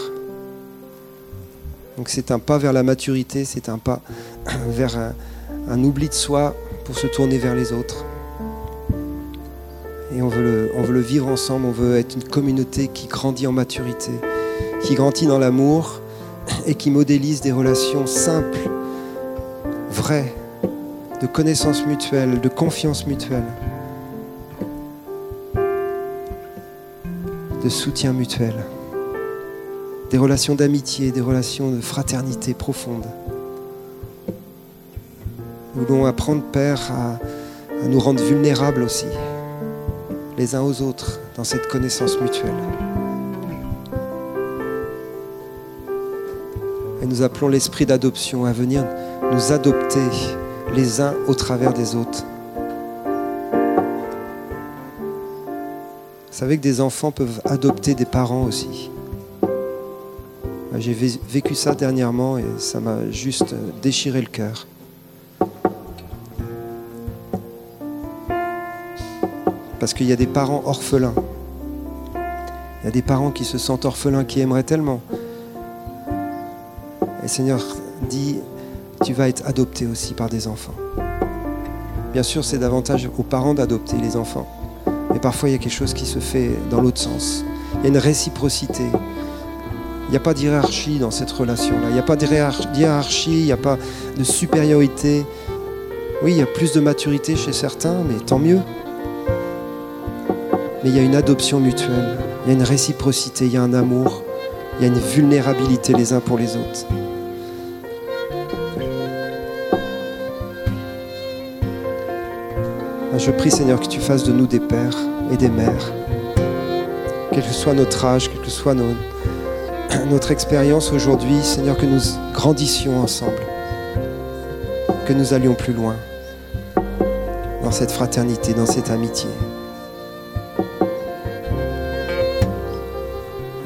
Donc c'est un pas vers la maturité, c'est un pas vers un, un, oubli de soi pour se tourner vers les autres. Et on veut, le, on veut le vivre ensemble, on veut être une communauté qui grandit en maturité, qui grandit dans l'amour et qui modélise des relations simples, vraies, de connaissance mutuelle, de confiance mutuelle. De soutien mutuel, des relations d'amitié, des relations de fraternité profonde. Nous voulons apprendre, Père, à, à, nous rendre vulnérables aussi, les uns aux autres, dans cette connaissance mutuelle. Et nous appelons l'esprit d'adoption à venir nous adopter les uns au travers des autres. Vous savez que des enfants peuvent adopter des parents aussi. J'ai vécu ça dernièrement et ça m'a juste déchiré le cœur. Parce qu'il y a des parents orphelins. Il y a des parents qui se sentent orphelins, qui aimeraient tellement. Et Seigneur dit, tu vas être adopté aussi par des enfants. Bien sûr, c'est davantage aux parents d'adopter les enfants. Mais parfois, il y a quelque chose qui se fait dans l'autre sens. Il y a une réciprocité. Il n'y a pas d'hierarchie dans cette relation-là. Il n'y a pas de hiérarchie, il n'y a pas de supériorité. Oui, il y a plus de maturité chez certains, mais tant mieux. Mais il y a une adoption mutuelle, il y a une réciprocité, il y a un amour, il y a une vulnérabilité les uns pour les autres. Je prie Seigneur que tu fasses de nous des pères et des mères, quel que soit notre âge, quelle que soit notre expérience aujourd'hui, Seigneur, que nous grandissions ensemble, que nous allions plus loin dans cette fraternité, dans cette amitié.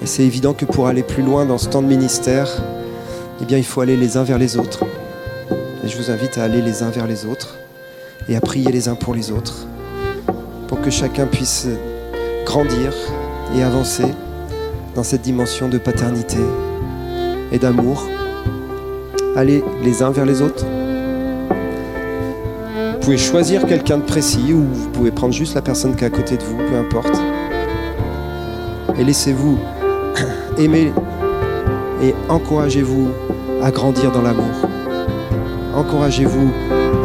Et c'est évident que pour aller plus loin dans ce temps de ministère, eh il faut aller les uns vers les autres. Et je vous invite à aller les uns vers les autres et à prier les uns pour les autres, pour que chacun puisse grandir et avancer dans cette dimension de paternité et d'amour. Aller les uns vers les autres. Vous pouvez choisir quelqu'un de précis ou vous pouvez prendre juste la personne qui est à côté de vous, peu importe. Et laissez-vous aimer et encouragez-vous à grandir dans l'amour. Encouragez-vous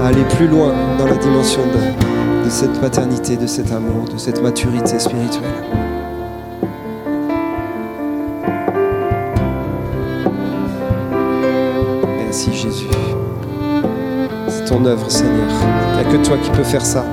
aller plus loin dans la dimension de, de cette paternité, de cet amour, de cette maturité spirituelle. Merci Jésus. C'est ton œuvre Seigneur. Il n'y a que toi qui peux faire ça.